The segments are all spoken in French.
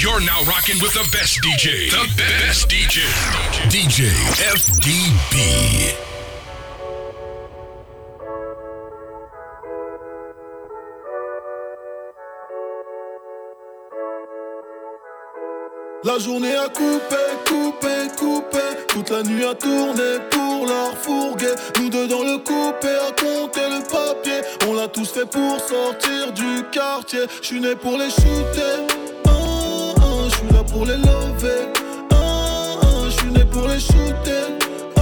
You're now rocking with the best DJ. The best DJ. DJ FDB. La journée a coupé, coupé, coupé. Toute la nuit a tourné pour leur fourguer. Nous deux dans le coupé à compter le papier. On l'a tous fait pour sortir du quartier. Je suis né pour les shooter. Ah, ah, Je suis là pour les lever. Ah, ah, Je suis né pour les shooter. Ah,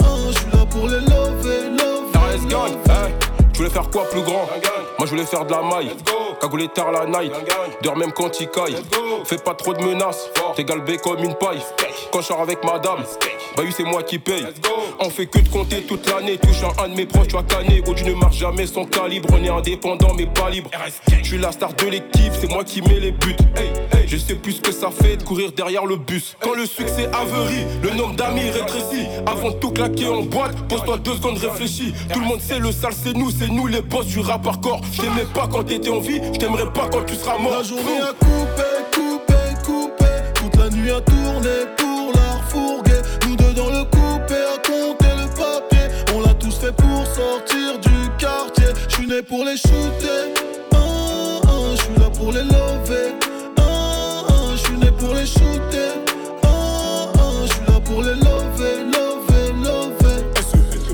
ah, Je suis là pour les lever, lever. gang, hein Je voulais faire quoi plus grand? Moi je voulais faire de la maille. Cagoulé tard la night. Dors même quand il caille. Fais pas trop de menaces. T'es galbé comme une paille. Quand je sors avec madame, bah oui c'est moi qui paye. On fait que de compter toute l'année. Touche un, de mes proches, tu as canné. Ou tu ne marches jamais son calibre. On est indépendant mais pas libre. Je suis la star de l'équipe, c'est moi qui mets les buts. Je sais plus ce que ça fait de courir derrière le bus. Quand le succès averie, le nombre d'amis rétrécit. Avant de tout claquer en boîte, pose-toi deux secondes, réfléchis. Tout le monde sait le sale, c'est nous, c'est nous les boss du rap hardcore. Je t'aimais pas quand t'étais en vie, je t'aimerais pas quand tu seras mort. La journée a coupé, coupé, coupé. Toute la nuit a tourné fourguer. Nous deux dans le coupé à compter le papier. On l'a tous fait pour sortir du quartier. Je suis né pour les shooter. Je suis là pour les lever. Je suis né pour les shooter. Je suis là pour les lever, lever, lever.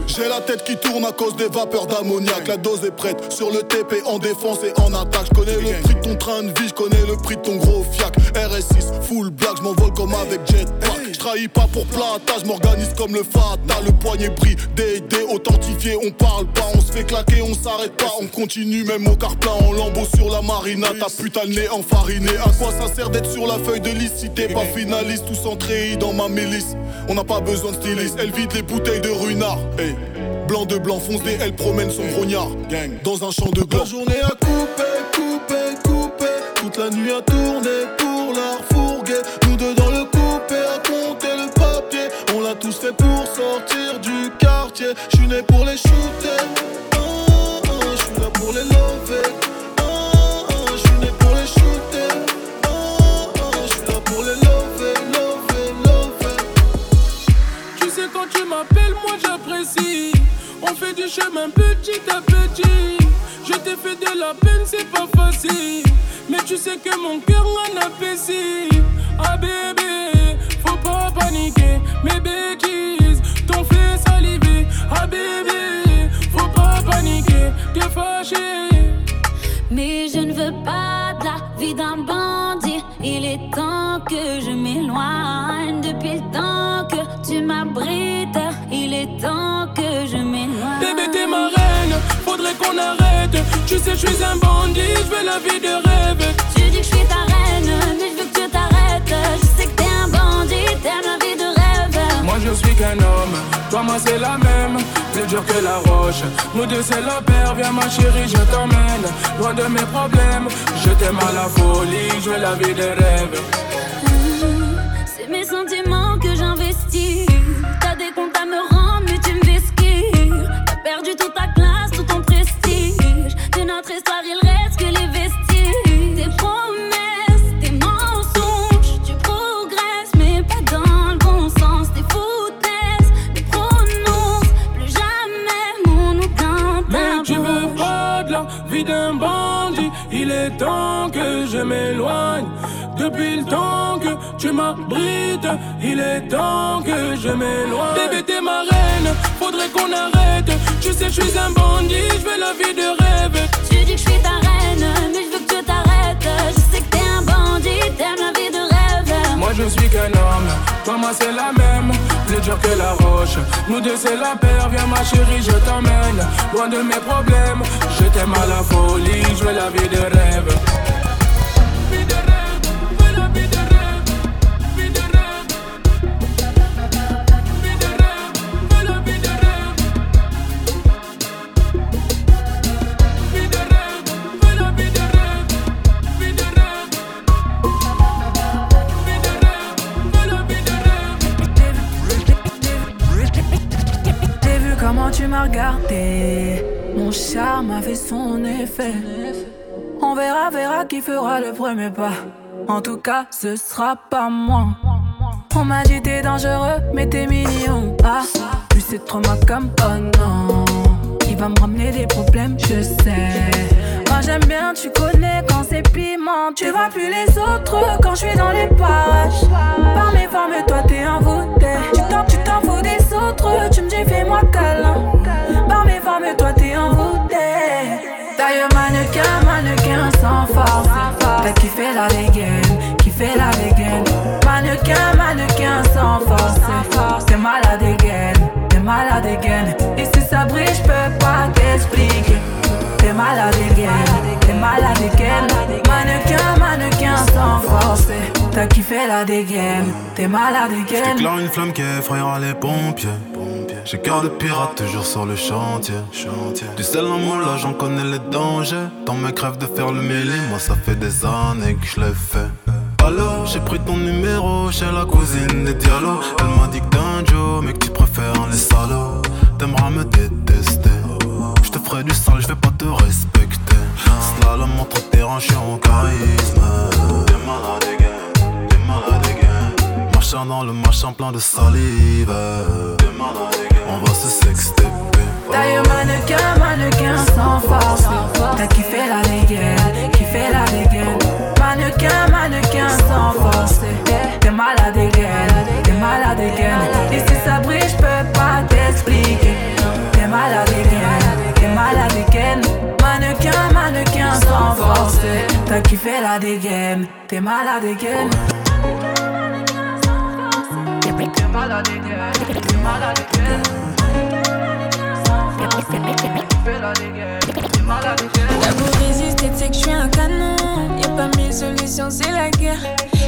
J'ai la tête qui tourne à cause des vapeurs d'ammoniac. La dose est prête sur le TP en défense et en attaque. Je connais le prix de ton train de vie, je connais le prix de ton gros fiac. RS6, full black, je m'envole comme avec jetpack. Je trahis pas pour plata, je m'organise comme le Fata. Le poignet brille, DD authentifié, on parle pas, on se fait claquer, on s'arrête pas. On continue même au car plat en lambeau sur la marina. Ta putain nez enfariné. À quoi ça sert d'être sur la feuille de liste si t'es pas finaliste ou centré dans ma milice? On n'a pas besoin de styliste, elle vide les bouteilles de runard. Blanc de blanc, foncé, elle promène son grognard. Dans un champ de gland. La journée a coupé, coupé, coupé. Toute la nuit a tourné pour leur fourguer. Nous deux dans le coupé à compter le papier. On l'a tous fait pour sortir du quartier. Je suis né pour les shooter. On fait du chemin petit à petit. Je t'ai fait de la peine, c'est pas facile. Mais tu sais que mon cœur en appétit. Ah bébé, faut pas paniquer. Mes bêtises t'ont fait saliver. Ah bébé, faut pas paniquer. T'es fâché. Mais je ne veux pas de la vie d'un bandit. Il est temps que je m'éloigne. Depuis le temps que tu m'abrites, il est temps que je m'éloigne. Bébé, t'es ma reine, faudrait qu'on arrête. Tu sais, je suis un bandit, je veux la vie de rêve. Tu dis que je suis ta reine, je suis qu'un homme, toi moi c'est la même, plus dur que la roche. Nous deux c'est la paire, viens ma chérie, je t'emmène. Loin de mes problèmes, je t'aime à la folie, je veux la vie de rêve. C'est mes sentiments que j'investis. Que la roche. Nous deux c'est la paire, viens ma chérie, je t'emmène. Loin de mes problèmes, je t'aime à la folie, je veux la vie de rêve. Mon charme a fait son effet. On verra, verra qui fera le premier pas. En tout cas, ce sera pas moi. On m'a dit t'es dangereux, mais t'es mignon. Ah, plus c'est trop comme oh non. Il va me ramener des problèmes, je sais. J'aime bien, tu connais quand c'est piment. Tu vois plus les autres quand je suis dans les parages. Par mes formes, toi t'es envoûté. Tu t'en, tu t'en fous des autres, tu me dis fais-moi câlin. Par mes formes, toi t'es envoûté. D'ailleurs, mannequin, mannequin sans force. T'as kiffé la dégaine, kiffé la dégaine. Mannequin, mannequin sans force. T'es malade dégaine, t'es malade dégaine. Et si ça brille, je peux pas t'expliquer. T'es malade dégaine, t'es malade. Mannequin, mannequin sans force. T'as kiffé la dégaine, t'es malade dégaine. J'éclaire une flamme qui effrayera les pompiers. J'ai cœur de pirate toujours sur le chantier. Du sel en là j'en connais les dangers. Tant mes crèves de faire le mêlé, moi ça fait des années que je l'ai fait. Alors j'ai pris ton numéro chez la cousine des Diallo. Elle m'a dit que t'es un Joe, mais que tu préfères les salauds. T'aimeras me détester. Te ferai du sale, je vais pas te respecter. Slalom entre terrain, je en charisme. T'es malade, again. T'es malade, again. Machin dans le machin plein de salive. T'es malade. On va se sexter. D'ailleurs mannequin, mannequin sans force T'as kiffé la dégaine, kiffé la dégaine Mannequin, mannequin sans force T'es malade dégaine, t'es malade mannequin sans force T'as kiffé la dégaine, t'es malade dégaine T'es malade t'es malade dégaine D'abord résister, tu sais que je suis un canon. Y'a pas mille solutions, c'est la guerre.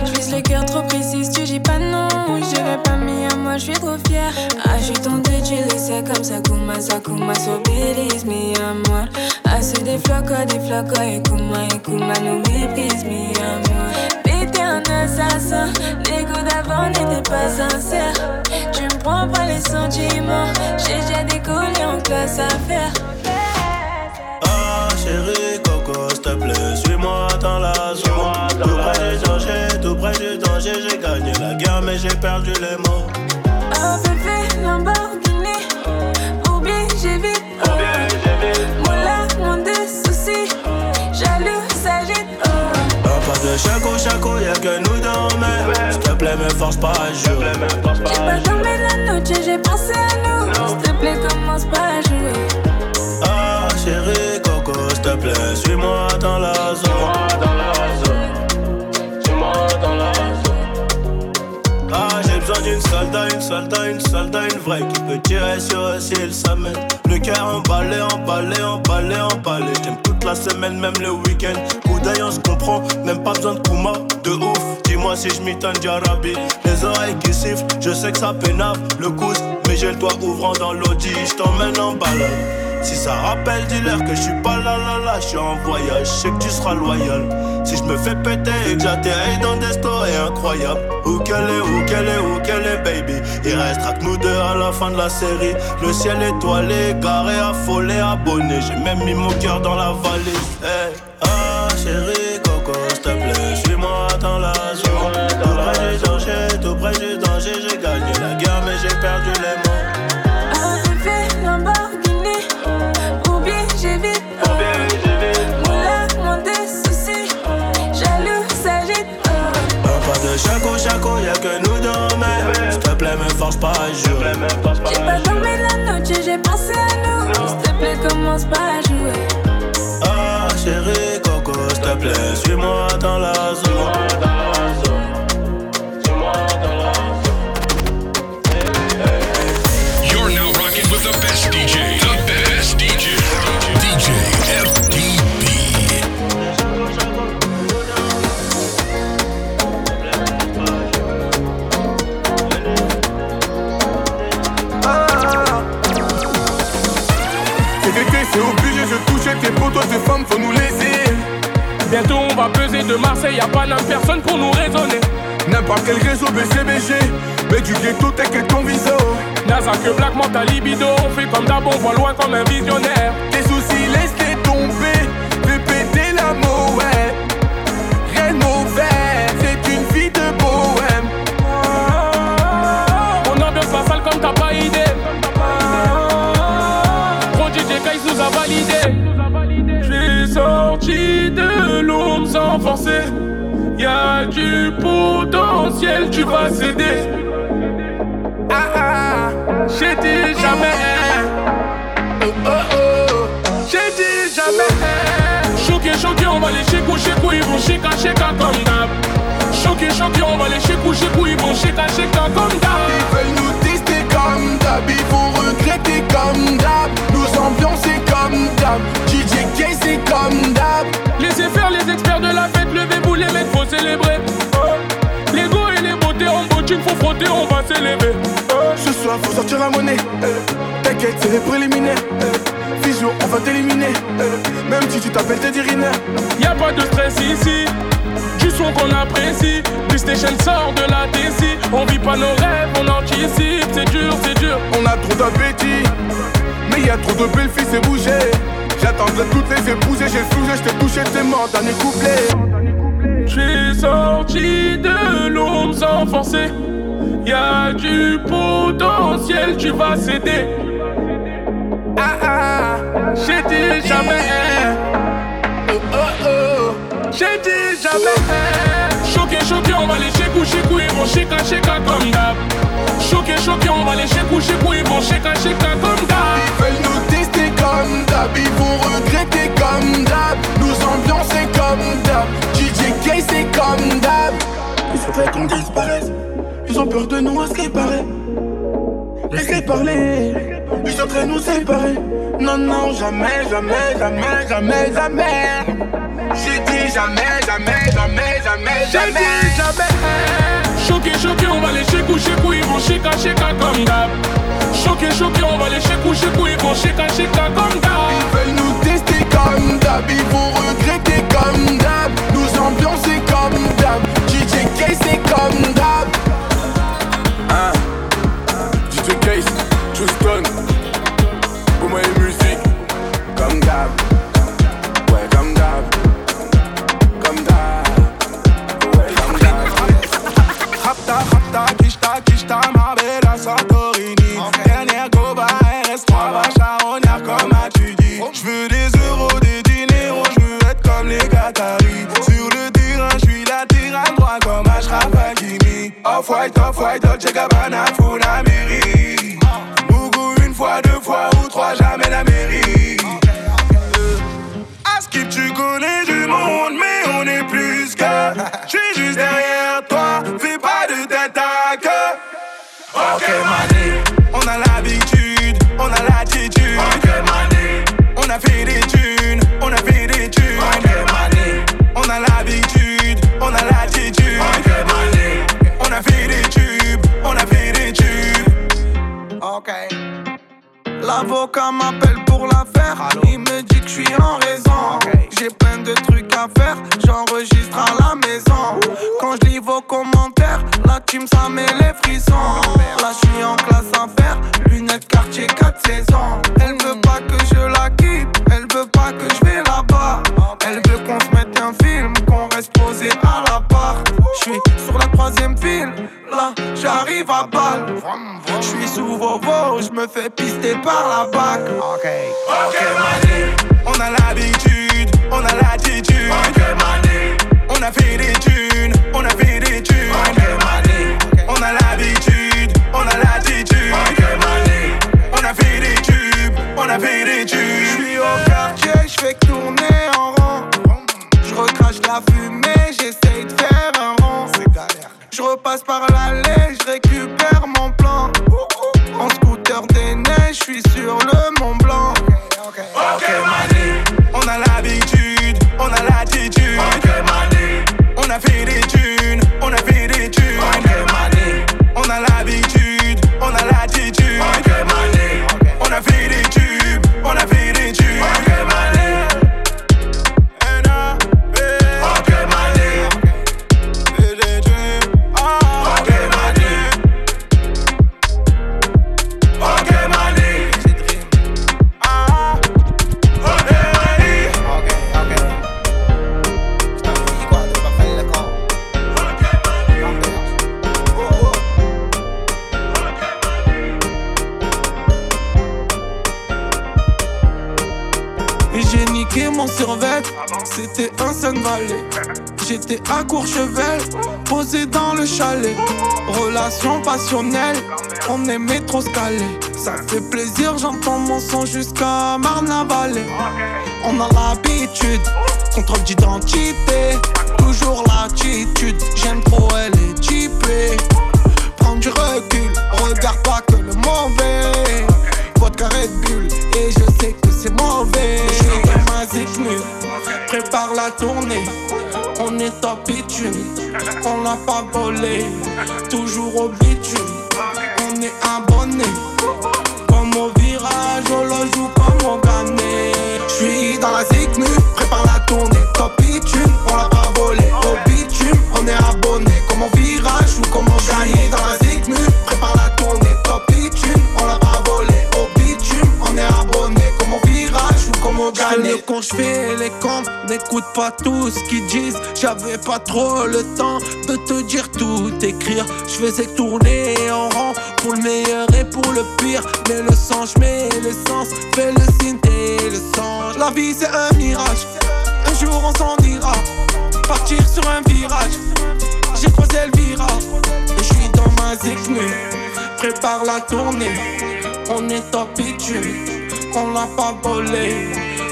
Je vise le cœur trop précis, tu dis pas non. J'irai pas mis à moi, je suis trop fier. Ah, je suis tombée, tu le sais comme ça, Kuma, ça, Kuma, so des flocos, des flocos, et Kuma, et Kuma nous méprise, à moi. T'es un assassin, l'ego d'avant n'était pas sincère. Tu me prends pas les sentiments, j'ai déjà décollé en classe à faire. Ah chérie Coco, s'il te plaît, suis-moi dans la zone. Tout près du danger, tout près du danger, j'ai gagné la guerre mais j'ai perdu les mots. Oh bébé, Lamborghini, chaco, chaco, y'a que nous deux, mais s'il te plaît, me force pas à jouer. J'ai pas dormi la nuit, j'ai pensé à nous. S'il te plaît, commence pas à jouer. Ah chérie Coco, s'il te plaît, suis-moi dans la zone. Suis-moi dans la zone. Ah, j'ai besoin d'une soldat, une soldat, une soldat, une vraie qui peut tirer sur eux s'il s'amène. Le cœur emballé, emballé, emballé, emballé. J'aime la semaine, même le week-end. Coup d'œil, on se comprend, même pas besoin de Kuma, de ouf. Dis-moi si je m'étonne d'Arabi. Les oreilles qui sifflent, je sais que ça pénave le coude, mais j'ai le doigt ouvrant dans l'audi. Je t'emmène en balade. Si ça rappelle, dis-leur que je suis pas là là là, je suis en voyage, je sais que tu seras loyal. Si je me fais péter et que j'atterris dans des stories incroyables, où qu'elle est, où qu'elle est, où qu'elle est, baby. Il restera que nous deux à la fin de la série. Le ciel étoilé, garé, affolé, abonné. J'ai même mis mon cœur dans la valise. Hey. Ah, chérie, coco, s'il te plaît, suis-moi dans la zone. Tout près du danger, tout près du danger, j'ai gagné la guerre, mais j'ai perdu les mots. Pas à jouer. J'ai pas dormi la nuit, j'ai pensé à nous. S'il te plaît, commence pas à jouer. Ah, chérie, coco, s'il te plaît, suis-moi dans la zone. Marseille, y a pas n'importe personne pour nous raisonner. N'importe quel réseau BCBG, mais du ghetto, t'inquiète ton viso. Naza que Black ta libido, on fait comme d'hab, on voit loin comme un visionnaire. Y'a du potentiel, tu vas céder. Ah ah, j'ai dit jamais. Oh oh oh, j'ai dit jamais. Choqué, choqué, on va les chécou, chécou, ils vont chéka, chéka comme d'hab. Choqué, choqué, on va les chécou, chécou, ils vont chéka, chéka comme d'hab. Ils veulent nous tester comme d'hab, ils vont regretter comme d'hab. Nous ambiancer comme d'hab, DJ K c'est comme d'hab. Les experts de la fête, levez-vous les mecs, faut célébrer. Oh. Les go et les beautés en bottine, faut frotter, on va s'élever. Oh. Ce soir faut sortir la monnaie. euh. T'inquiète, c'est les préliminaires. Physio, on va t'éliminer. euh. Même si tu t'appelles Teddy Riner. Y'a pas de stress ici, du son qu'on apprécie. PlayStation sort de la DC, on vit pas nos rêves, on anticipe. C'est dur, c'est dur. On a trop d'appétit, mais y a trop de belles filles, c'est bougé. J'attendrai toutes les épouser, j'ai flougé, j't'ai touché, t'es mort, dernier couplet. J'suis sorti de l'ombre sans forcer. Y'a du potentiel, tu vas céder. Ah ah, j'ai dit jamais. Oh oh oh, j'ai dit jamais. Choqué, choqué, on va les chécou, chécou, ils vont chéka, chéka comme d'hab. Choqué, choqué, on va les chécou, chécou, ils vont chéka, chéka comme d'hab. Comme d'hab, ils vont regretter comme d'hab. Nous ambiancer comme d'hab, DJ K c'est comme d'hab. Il faudrait qu'on disparaisse, ils ont peur de nous à ce qui paraît. Laissez parler, ils très nous séparer. Non, non, jamais, jamais, jamais, jamais, jamais. J'ai dit jamais, jamais, jamais, jamais, J'ai jamais. dit jamais. Choqué, choqué, on va les chécou, chécou, ils vont chéka, chéka comme d'hab. Choqué, choqué, on va les chécou, chécou, ils vont chéka, chéka comme d'hab. Ils veulent nous tester comme d'hab, ils vont regretter comme d'hab. Nous ambiancer comme d'hab, DJ K c'est comme d'hab. Hein? DJ Case, Houston, pour moi et musique, comme d'hab. Passionnelle, on aimait trop se Ça fait plaisir, j'entends mon son jusqu'à Marne-la-Vallée. On a l'habitude, contrôle d'identité, on l'a pas volé. Toujours au bitume, on est abonné. Comme au virage, on le joue comme au gagné. J'suis dans la zignu, prépare la tournée. Top bitume, on l'a pas volé. Au bitume, on est abonné. Comme au virage ou comme au gagné. Dans la zignu, prépare la tournée. Top bitume, on l'a pas volé. Au bitume, on est abonné. Comme au virage ou comme au gagné. Quand n'écoute pas tout ce qu'ils disent. J'avais pas trop le temps de te dire tout, écrire. Je faisais tourner en rang pour le meilleur et pour le pire. Mais le sang, je mets l'essence, fais le signe et le sang. La vie c'est un mirage, un jour on s'en ira. Partir sur un virage, j'ai croisé le virage. Je suis dans ma ziknu, prépare la tournée. On est bitume, on l'a pas volé,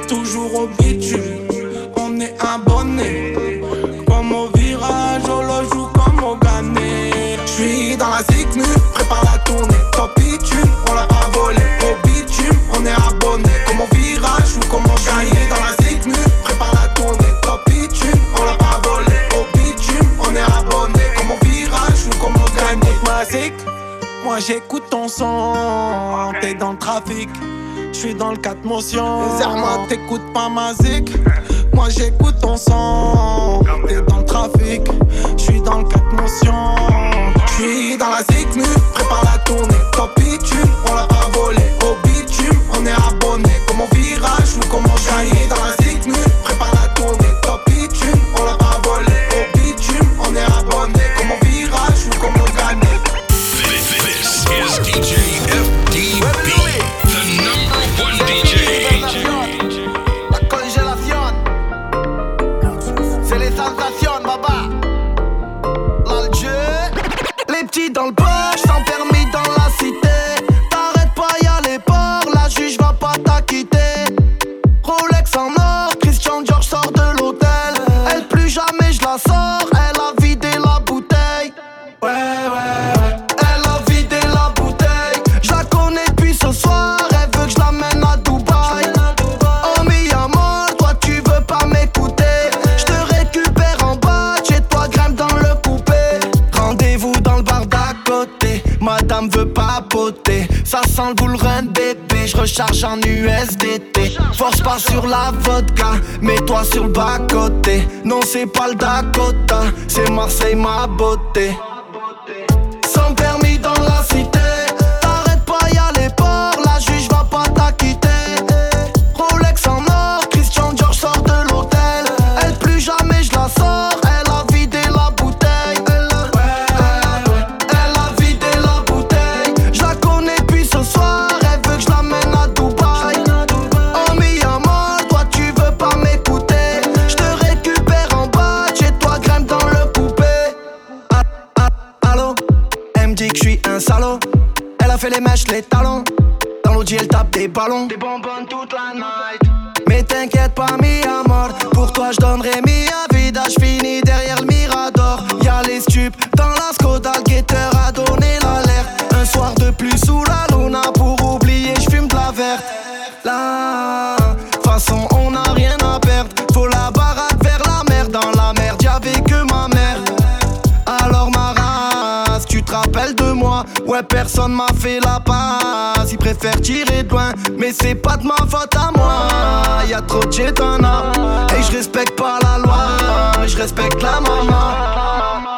toujours au bitume. On est abonné, comme au virage, on le joue comme au gagné. Je suis dans la ziknu, prépare la tournée. Top bitume, on l'a pas volé. Au bitume, on est abonné, comme au virage ou comme au gagné. Dans la ziknu, prépare la tournée. Top bitume, on l'a pas volé. Au bitume, on est abonné, comme au virage ou comme au gagné. Moi j'écoute ton son, t'es dans le trafic. Je suis dans le 4 motion. Les t'écoutes pas ma zik. Moi j'écoute ton son. T'es dans le trafic. Je suis dans le 4 motion. Je suis dans la zik. Prépare la tournée. Top a fait les mèches, les talons. Dans l'audi, elle tape des ballons. Des bonbonnes toute la night. Mais t'inquiète pas, mi amor. Pour toi, je donnerai mi vida. Je finis derrière le mirador. Y'a les stupes dans la Skoda. Le guetteur a donné l'alerte. Un soir de plus sous la luna. Ouais personne m'a fait la passe. Ils préfèrent tirer de loin Mais c'est pas de ma faute à moi. Y'a trop de chétana Et je respecte pas la loi Mais je respecte la maman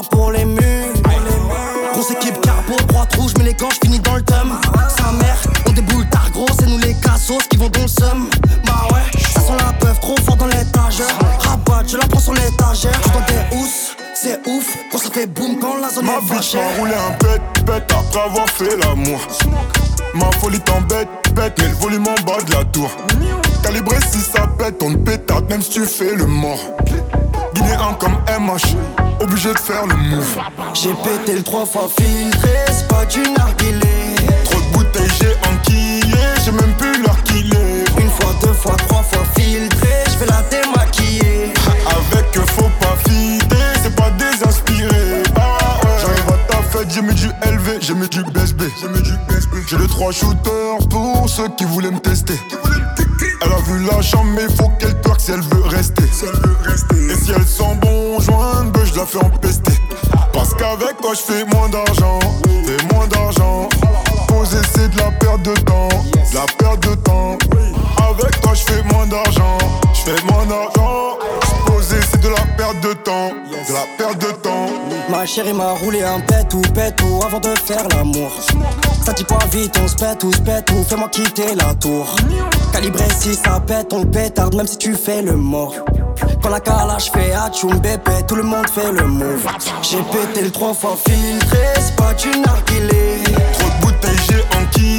part pour les murs. Grosse équipe carbo, droite rouge, mais les gants, finis dans le thème. Sa mère, on déboule tard gros, c'est nous les cassos qui vont dans le seum. Bah ouais, ça sent la peuf trop fort dans l'étagère. Rabat, je la prends sur l'étagère. Je dans des housses, c'est ouf, quand ça fait boum quand la zone Ma est fâchée. m'a roulé un pète, pète après avoir fait l'amour. Ma folie t'embête, pète, mais le volume en bas de la tour. Calibré si ça pète, on te pétate même si tu fais le mort. Guinéen comme MH, obligé de faire le move. J'ai pété le trois fois filtré, c'est pas du narguilé. Trop de bouteilles, j'ai enquillé, j'ai même plus l'heure qu'il est. Une fois, deux fois, trois fois filtré, je vais la démaquiller. Avec eux, faut pas fider, c'est pas désinspiré. Ah ouais. J'arrive à ta fête, j'ai mis du LV, j'ai mis du BSB. J'ai mis du BSB. J'ai le trois shooters pour ceux qui voulaient me tester. Elle a vu la chambre, mais faut qu'elle twerk si elle veut rester. Et si elle sent bon joint, ben je la fais empester. Parce qu'avec toi, je fais moins d'argent. Fais moins d'argent. Poser, c'est de la perte de temps. De la perte de temps. Avec toi, je fais moins d'argent. Je fais moins d'argent. Poser, c'est de la perte de temps. De la perte de temps. Ma chérie m'a roulé un pète ou pète ou avant de faire l'amour. Ça dit pas vite, on se pète ou se pète ou fais-moi quitter la tour. Calibré si ça pète, on pétarde même si tu fais le mort. Quand la calage fait atchoum bébé, tout le monde fait le move. J'ai pété le trois fois filtré, c'est pas du narguilé. Trop de bouteilles, j'ai enquillé.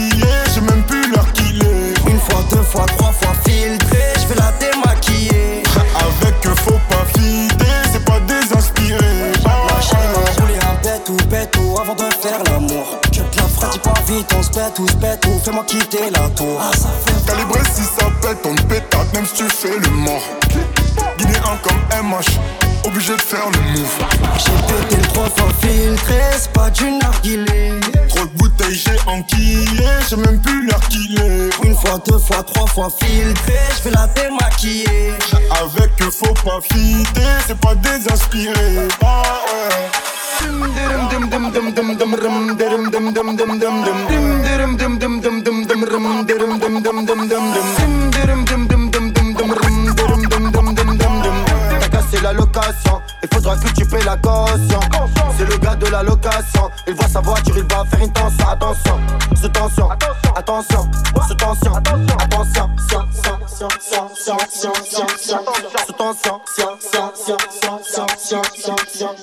Deux fois, trois fois filtré, je vais la démaquiller. Avec eux, faut pas fider, c'est pas désinspiré. M'a roulé un pète ou pète ou avant de faire l'amour. Je te la dis pas vite, on se pète ou se pète ou fais-moi quitter la tour. Ah, ça fait Calibré si ça pète, on te pétate même si tu fais le mort. Guinéen comme MH, obligé de faire le move. J'ai pété trois fois filtré, c'est pas du narguilé. Trop de bouteilles, j'ai enquillé, j'ai même plus l'heure qu'il est. Une fois, deux fois, trois fois filtré, je vais la démaquiller. Avec eux, faut pas fider, c'est pas désinspiré. Ah ouais. Il faudra que tu payes la caution. C'est le gars de la location. Il voit sa voiture, il va faire une tension. Attention, sous tension. Attention, sous tension. Attention, sous tension. Sous tension.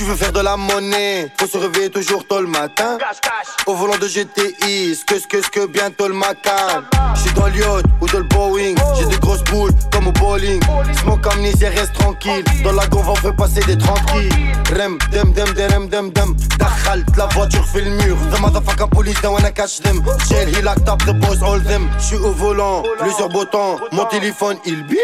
Tu veux faire de la monnaie, faut se réveiller toujours tôt le matin. Au volant de GTI, ce que, ce que, ce que, bientôt le macan. J'suis dans le yacht ou dans le Boeing, j'ai des grosses boules comme au bowling. Smoke amnésie, reste tranquille. Dans la gonve, on fait passer des tranquilles. Rem, dem, dem, dem, dem, dem. Dakhal, la voiture fait le mur. The motherfucker police, then when I catch them. Jail, he locked up the boys, all them. J'suis au volant, plusieurs boutons. Mon téléphone, il bip.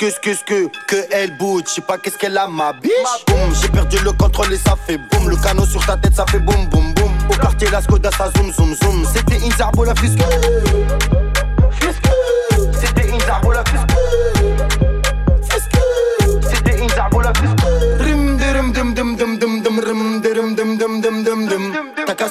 Que, ce que, ce que, que elle bouge, je sais pas qu'est-ce qu'elle a ma biche. Boum, j'ai perdu le contrôle et ça fait boum. Le canot sur ta tête, ça fait boum, boum, boum. Au quartier, la Skoda, ça zoom, zoom, zoom. C'était une zarbo la fisque. C'était une zarbo la fisque.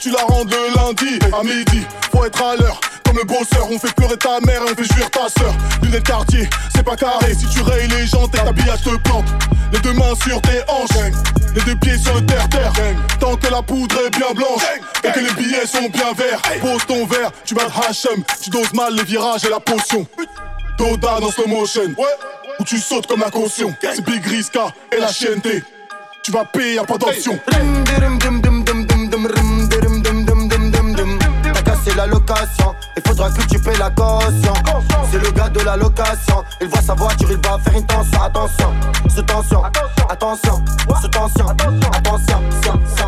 tu la rendes le lundi à midi. Faut être à l'heure, comme le bosseur. On fait pleurer ta mère et on fait jouir ta soeur. Lunettes quartier, c'est pas carré. Si tu rayes les jantes et que t'habillage te plante. Les deux mains sur tes hanches, les deux pieds sur le terre-terre. Tant que la poudre est bien blanche et que les billets sont bien verts. Pose ton verre, tu vas Hachem, tu doses mal les virages et la potion. Doda dans slow motion, où tu sautes comme la caution. C'est Big Riska et la chienneté. Tu vas payer, y'a pas d'option. Il faudra que tu payes la caution. C'est le gars de la location. Il voit sa voiture, il va faire une tension. Attention, sous tension. Attention, sous tension. Attention, sous tension.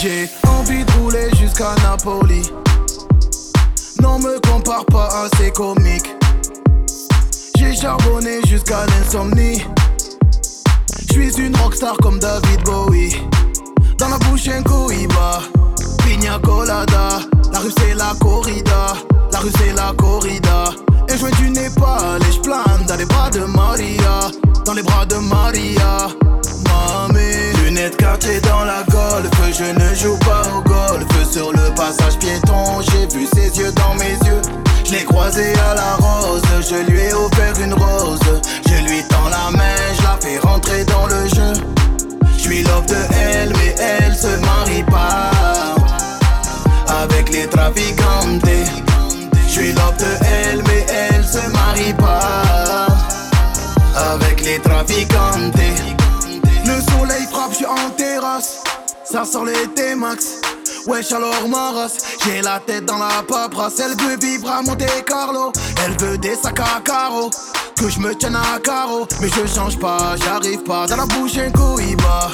J'ai envie de rouler jusqu'à Napoli. Non me pas assez comique. J'ai charbonné jusqu'à l'insomnie. J'suis une rockstar comme David Bowie. Dans la bouche un cohiba, pina colada. La rue c'est la corrida, la rue c'est la corrida. Et je du Népal et j'plane dans les bras de Maria, dans les bras de Maria. Mamie, lunettes quartier dans la golf, je ne joue pas au golf. Sur le passage piéton, j'ai vu ses yeux dans croisé à la rose, je lui ai offert une rose. Je lui tends la main, je la fais rentrer dans le jeu. Je suis love de elle, mais elle se marie pas avec les traficantes. Je suis love de elle, mais elle se marie pas avec les traficantes. Le soleil frappe, je suis en terrasse. Ça sort l'été max. Wesh alors ma race, j'ai la tête dans la paperasse. Elle veut vivre à Monte Carlo. Elle veut des sacs à carreaux. Que je me tienne à carreau Mais je change pas, j'arrive pas. Dans la bouche un cohiba.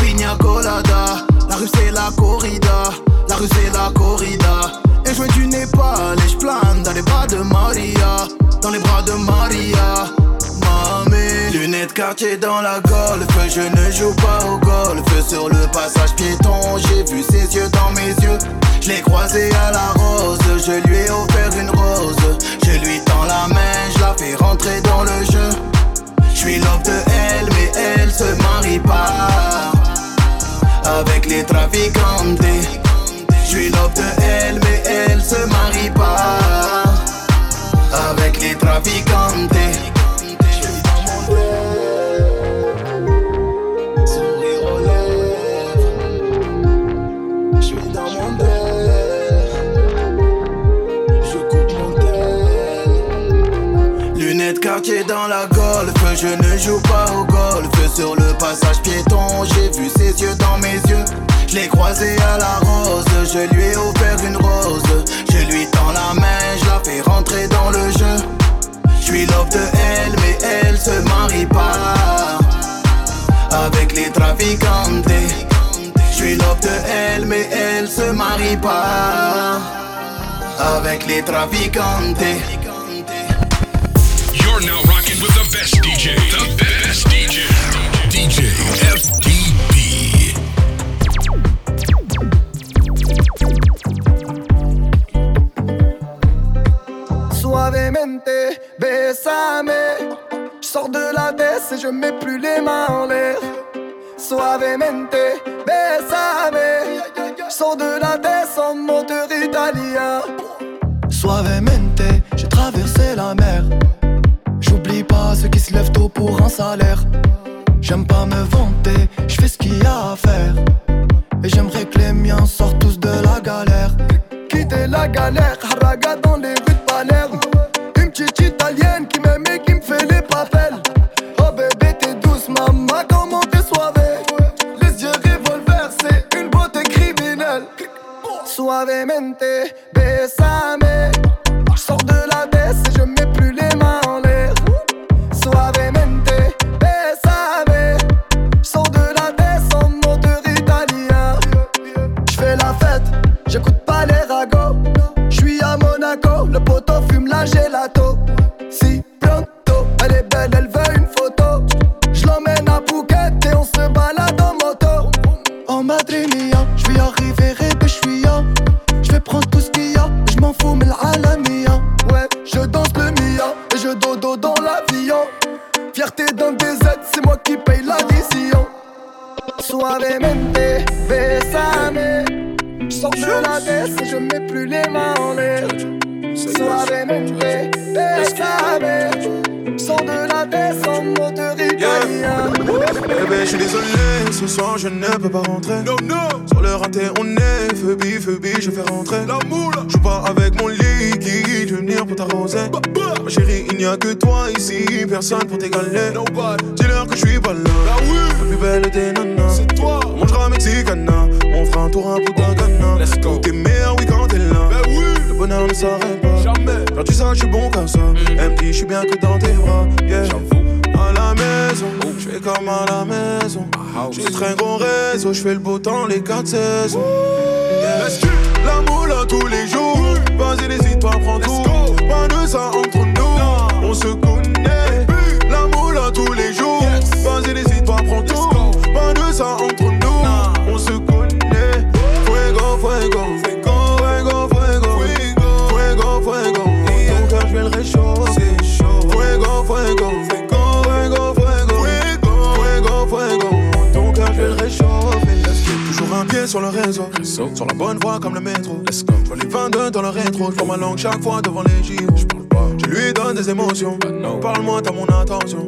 Pina colada. La rue c'est la corrida. La rue c'est la corrida. Et je viens du Népal Et je plane dans les bras de Maria. Dans les bras de Maria Lunettes quartier dans la golf Je ne joue pas au golf Sur le passage piéton. J'ai vu ses yeux dans mes yeux. Je l'ai croisé à la rose. Je lui ai offert une rose. Je lui tends la main. Je la fais rentrer dans le jeu. Je suis love de elle Mais elle se marie pas. Avec les traficantes. Je suis love de elle Mais elle se marie pas. Avec les traficantes Dans la golf, je ne joue pas au golf. Sur le passage piéton, j'ai vu ses yeux dans mes yeux. Je l'ai croisé à la rose, je lui ai offert une rose. Je lui tends la main, je la fais rentrer dans le jeu. Je suis love de elle, mais elle se marie pas avec les traficantes. Je suis love de elle, mais elle se marie pas avec les traficantes. Suavemente, besame. Je sors de la baisse et je mets plus les mains en l'air. Suavemente, besame. Je sors de la baisse en moteur italien. Suavemente, j'ai traversé la mer. J'oublie pas ceux qui se lèvent tôt pour un salaire. J'aime pas me vanter, je fais ce qu'il y a à faire. Et j'aimerais que les miens sortent tous de la galère. Quitter la galère, haraga dans les Suavemente, besame. Je sors de la baisse et je mets plus les mains en l'air. Suavemente, besame. Je sors de la baisse en moteur italien. Je fais la fête, j'écoute pas les ragots. Je suis à Monaco, le poteau fume la gelato. Si pronto, elle est belle, elle veut une photo. Je l'emmène à Phuket et on se balade en moto. En Madrid dans l'avion. Fierté d'un DZ, c'est moi qui paye l'addition. Suavemente, besame. Je de la baisse et je mets plus les mains en l'air. Suavemente, besame. Sors de la baisse en moteur italien. Eh ben, je suis désolé, ce soir je ne peux pas rentrer. No, no. Sur le raté, on est Phoebe, Phoebe, je fais rentrer. La moule. Je pas avec mon vais venir pour t'arroser. Ma chérie, il n'y a que toi ici, personne pour t'égaler. Dis-leur que je suis pas là. La plus belle des nanas, c'est toi. On mangera mexicana, on fera un tour à Punta Cana. Let's go. T'es meilleur, oui, quand t'es là. Le bonheur ne s'arrête pas. Jamais. Quand tu sais, je suis bon comme ça. Elle me dit, je suis bien que dans tes bras. Yeah. La maison, je fais comme à la maison. J'ai très gros réseau, je fais le beau temps les quatre saisons. Yeah. La moule tous les jours. Vas-y, n'hésite pas, prends tout. Pas de ça entre nous. On se connaît. La moule tous les jours. Vas-y, n'hésite pas, prends tout. Pas de ça entre nous. Sur la bonne voie comme le métro. Let's go. Je les 22 dans le rétro. Je ma langue chaque fois devant les JO. Je lui donne des émotions. Parle-moi, t'as mon attention.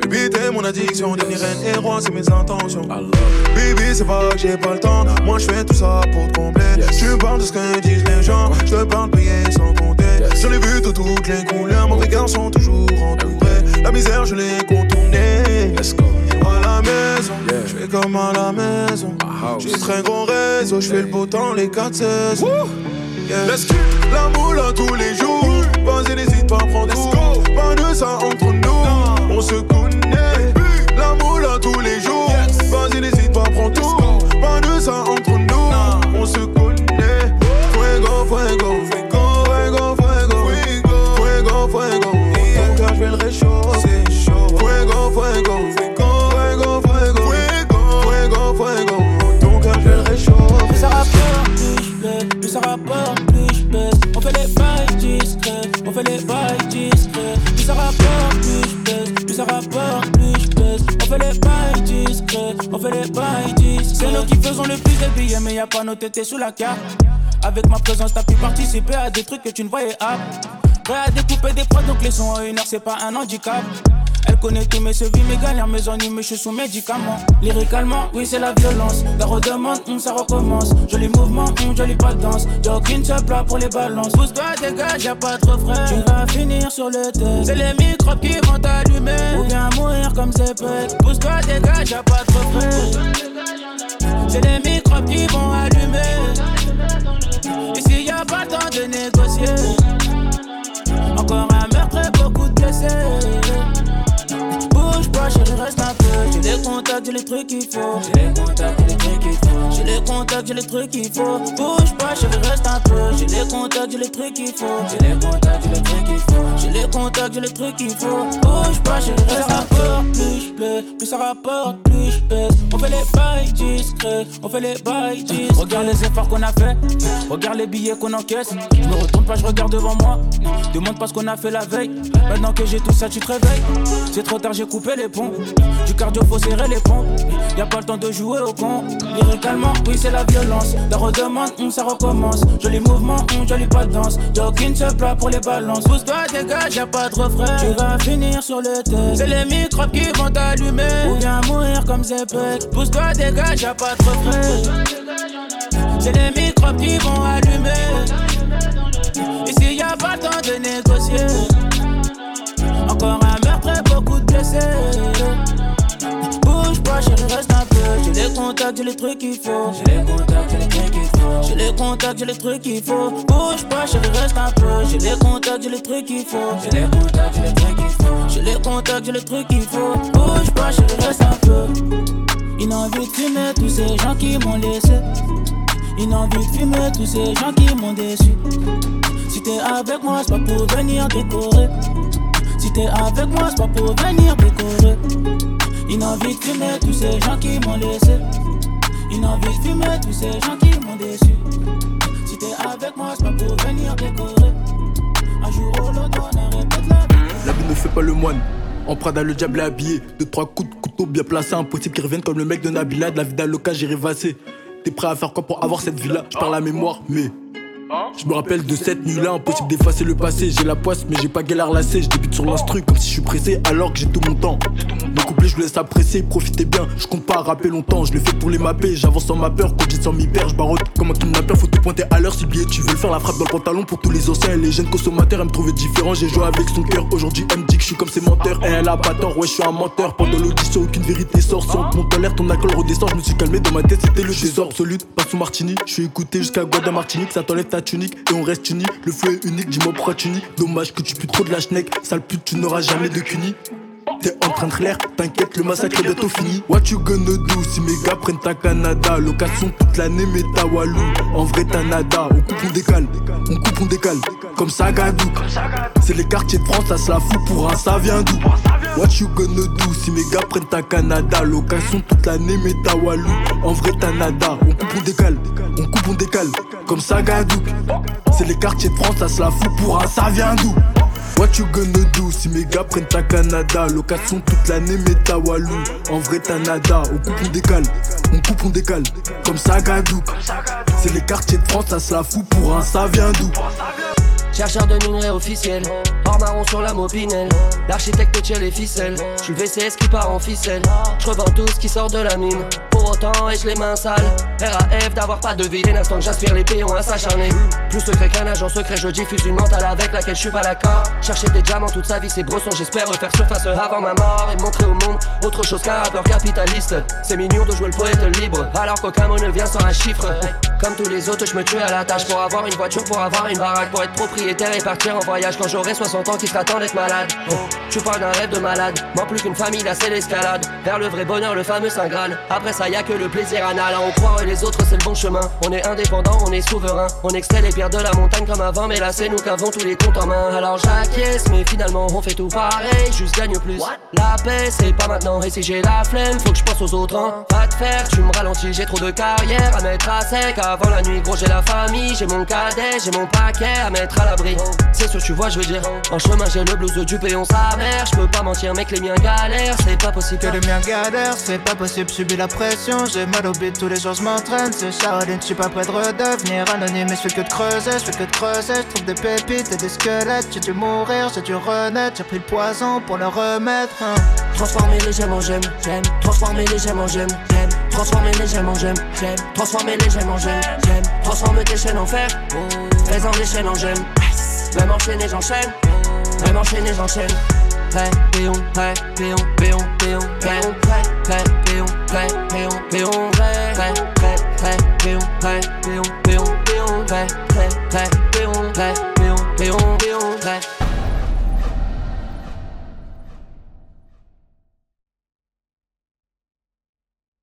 Baby, t'es mon addiction. Devenir reine et roi, c'est mes intentions. Baby, c'est pas que j'ai pas le temps. Moi, je fais tout ça pour te combler. Tu parles de ce que disent les gens. Je te parle payer sans compter. Je l'ai vu de toutes les couleurs. Mauvais garçons toujours entourés. La misère, je l'ai contournée. Let's go. À la maison, je fais comme à la maison. J'ai très gros réseau, je fais le beau temps les quatre saisons. Yeah. La moule tous les jours. Vas-y, n'hésite pas, prends tout. Pas de ça entre nous. On se y pas nos sous la carte. Avec ma présence, t'as pu participer à des trucs que tu ne voyais pas. Prêt à découper des prods, donc les sons en une heure, c'est pas un handicap. Elle connaît tous mes sevis, mes galères, mes ennuis, mais je suis sous médicaments. Lyricalement, oui, c'est la violence. La redemande, hum, ça recommence. Joli mouvement, hum, jolie pas de danse. Jogging, seul plat pour les balances. Pousse-toi, dégage, y'a pas trop frais. Tu vas finir sur le test. C'est les microbes qui vont t'allumer. Ou bien mourir comme c'est. Pousse-toi, dégage, y'a pas trop frais. C'est les microbes qui vont allumer. Ici, y a pas le temps de négocier. Encore un meurtre beaucoup de blessés. Bouge pas, chérie, reste un peu. J'ai les contacts, j'ai les trucs qu'il faut. J'ai les contacts, j'ai les trucs qu'il faut. J'ai les contacts, j'ai les trucs qu'il faut. Bouge pas, chérie, reste un peu. J'ai les contacts, j'ai les trucs qu'il faut. J'ai les contacts, j'ai les trucs qu'il faut. J'ai les contacts, j'ai les trucs qu'il faut. Bouge pas, chérie, reste un peu. Plus je plus ça rapporte, plus je pèse. On fait les bails discrets, on fait les bails discrets. Regarde les efforts qu'on a fait, regarde les billets qu'on encaisse. Je me retourne pas, je regarde devant moi. Demande pas ce qu'on a fait la veille. Maintenant que j'ai tout ça, tu te réveilles. C'est trop tard, j'ai coupé les ponts. Du cardio, faut serrer les pompes. Y a pas le temps de jouer au con. Lyricalement, oui, c'est la violence. La redemande, hum, ça recommence. Joli mouvement, hum, jolie pas de danse. Jogging, se plat pour les balances. Pousse-toi, dégage, y'a pas de refrain. Tu vas finir sur le test. C'est les microbes qui vont t'allumer. Ou bien mourir comme Zepek. Pousse-toi, dégage, y'a pas de refrain. C'est les microbes qui vont allumer. Ici, y a pas le temps de négocier. Encore un meurtre et beaucoup de blessés. Bouge pas, chérie, reste un peu. J'ai les contacts, j'ai les trucs qu'il faut. J'ai les contacts, j'ai les trucs qu'il faut. J'ai les contacts, j'ai les trucs qu'il faut. Bouge pas, chérie, reste un peu. J'ai les contacts, j'ai les trucs qu'il faut. J'ai les contacts, j'ai les trucs qu'il faut. J'ai les contacts, j'ai les trucs qu'il faut. Bouge pas, chérie, reste un peu. Une envie de fumer tous ces gens qui m'ont laissé. Une envie de fumer tous ces gens qui m'ont déçu. Si t'es avec moi, c'est pas pour venir décorer. Si t'es avec moi, c'est pas pour venir décorer. Une envie de fumer tous ces gens qui m'ont laissé. Une envie de fumer tous ces gens qui m'ont déçu. Si t'es avec moi, c'est pas pour venir décorer. Un jour ou l'autre, ne fait pas le moine. En Prada, le diable est habillé. Deux, trois coups de couteau bien placés. Impossible qu'ils reviennent comme le mec de Nabila. De la vie d'Aloca, j'ai rêvassé. T'es prêt à faire quoi pour avoir cette vie-là Je parle la mémoire, mais. Je me rappelle de cette nuit-là, impossible d'effacer le passé. J'ai la poisse, mais j'ai pas galère lassé. Je débute sur l'instru comme si je suis pressé, alors que j'ai tout mon temps. Mon couplet, je vous laisse apprécier, profitez bien. Je compte pas rapper longtemps, je le fais pour les mapper. J'avance sans ma peur, j'ai sans m'y perdre, je barotte comme un kidnappeur. Faut te pointer à l'heure si billet tu veux faire. La frappe dans le pantalon pour tous les anciens et les jeunes consommateurs. Elle me trouvait différent, j'ai joué avec son cœur. Aujourd'hui, elle me dit que je suis comme ses menteurs. Et elle a pas tort, ouais, je suis un menteur. Pendant l'audition, aucune vérité sort. Si on te monte en l'air, ton alcool redescend. Je me suis calmé dans ma tête, c'était le désordre absolu. Pas sous martini, je suis écouté jusqu'à Guada Martinique. Ça t'enlève et on reste unis. Le feu est unique, dis-moi pourquoi tu nies. Dommage que tu pues trop de la schneck. Sale pute, tu n'auras jamais de cuny. T'es en train de l'air, t'inquiète, le massacre est bientôt fini. What you gonna do si mes gars prennent ta Canada? Location toute l'année, mais ta Walou. En vrai, t'as nada. On coupe, on décale. On coupe, on décale. Comme ça, Gadou. C'est les quartiers de France, ça se la fout pour un ça vient d'où? What you gonna do si mes gars prennent ta Canada? Location toute l'année, mais ta Walou. En vrai, t'as nada. On coupe, on décale. On coupe, on décale. Comme ça, Gadou. C'est les quartiers de France, ça se la fout pour un ça vient d'où? What you gonna do si mes gars prennent ta Canada? Location toute l'année mais ta Walou En vrai t'as nada On coupe on décale On coupe on décale Comme ça Gadou C'est les quartiers de France ça se la fout pour un ça vient d'où? Chercheur de minerais officiel, hors marron sur la mopinelle. L'architecte tient les ficelles, je suis VCS qui part en ficelle. Je revends tout ce qui sort de la mine. Pour autant, ai-je les mains sales RAF d'avoir pas de dès l'instant que j'aspire les péons à s'acharner. Plus secret qu'un agent secret, je diffuse une mentale avec laquelle je suis pas d'accord. Chercher des diamants toute sa vie, c'est brosson, j'espère refaire surface avant ma mort et montrer au monde autre chose qu'un rappeur capitaliste. C'est mignon de jouer le poète libre, alors qu'aucun mot ne vient sans un chiffre. Comme tous les autres, je me tue à la tâche pour avoir une voiture, pour avoir une baraque, pour être propriétaire et partir en voyage quand j'aurai 60 ans qui temps d'être malade. Oh, tu parles d'un rêve de malade, moins plus qu'une famille, là c'est l'escalade. Vers le vrai bonheur, le fameux Saint Graal. Après ça, y a que le plaisir anal. On croit les autres, c'est le bon chemin. On est indépendant, on est souverain. On extrait les pierres de la montagne comme avant, mais là c'est nous qui avons tous les comptes en main. Alors j'acquiesce, mais finalement on fait tout pareil, juste gagne plus. La paix, c'est pas maintenant, et si j'ai la flemme, faut que je pense aux autres. Hein. Pas de faire, tu me ralentis, j'ai trop de carrière à mettre à sec. Avant la nuit, gros, j'ai la famille, j'ai mon cadet, j'ai mon paquet à mettre à l'abri. C'est ce que tu vois, je veux dire. En chemin, j'ai le blues du péon sa mère. Je peux pas mentir, mec, les miens galèrent, c'est pas possible. Que les miens galèrent, c'est pas possible, subis la J'ai mal au beat, tous les jours je m'entraîne. C'est Shaolin, je suis pas prêt de redevenir anonyme. Mais je fais que de creuser, je fais que de creuser. Je trouve des pépites et des squelettes. J'ai dû mourir, j'ai dû renaître. J'ai pris le poison pour le remettre. hein. Transformer les gemmes en gemmes, j'aime. Transformer les gemmes en gemmes, j'aime. Transformer les gemmes en gemmes, j'aime. Transformer les gemmes en gemmes, j'aime. Transforme tes chaînes en fer, faisant des chaînes en gemmes. Même enchaîner, j'enchaîne. Même enchaîner, j'enchaîne. Prêt, péon, prêt, péon, péon, péon, prêt, prêt, prêt, péon, prêt, péon, péon, prêt, prêt, prêt, prêt, péon, prêt, péon, péon, péon, prêt, prêt, prêt, péon, prêt.